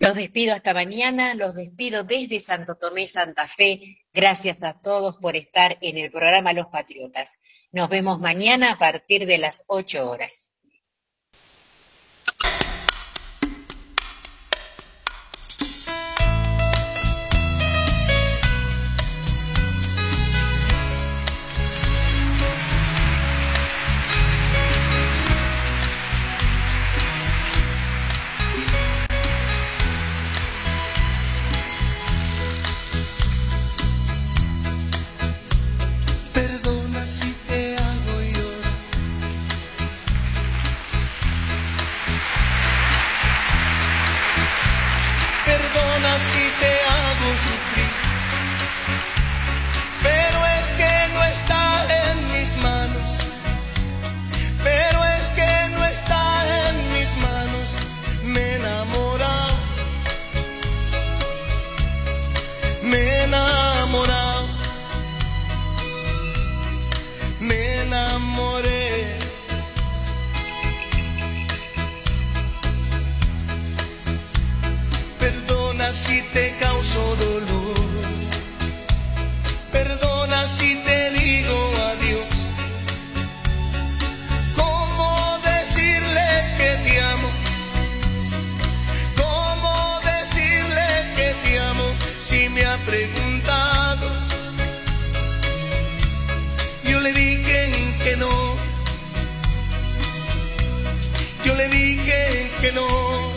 Los despido hasta mañana, los despido desde Santo Tomé, Santa Fe. Gracias a todos por estar en el programa Los Patriotas. Nos vemos mañana a partir de las 8 horas. FM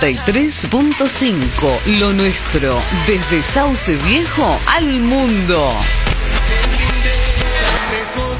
93.5, lo nuestro, desde Sauce Viejo al mundo.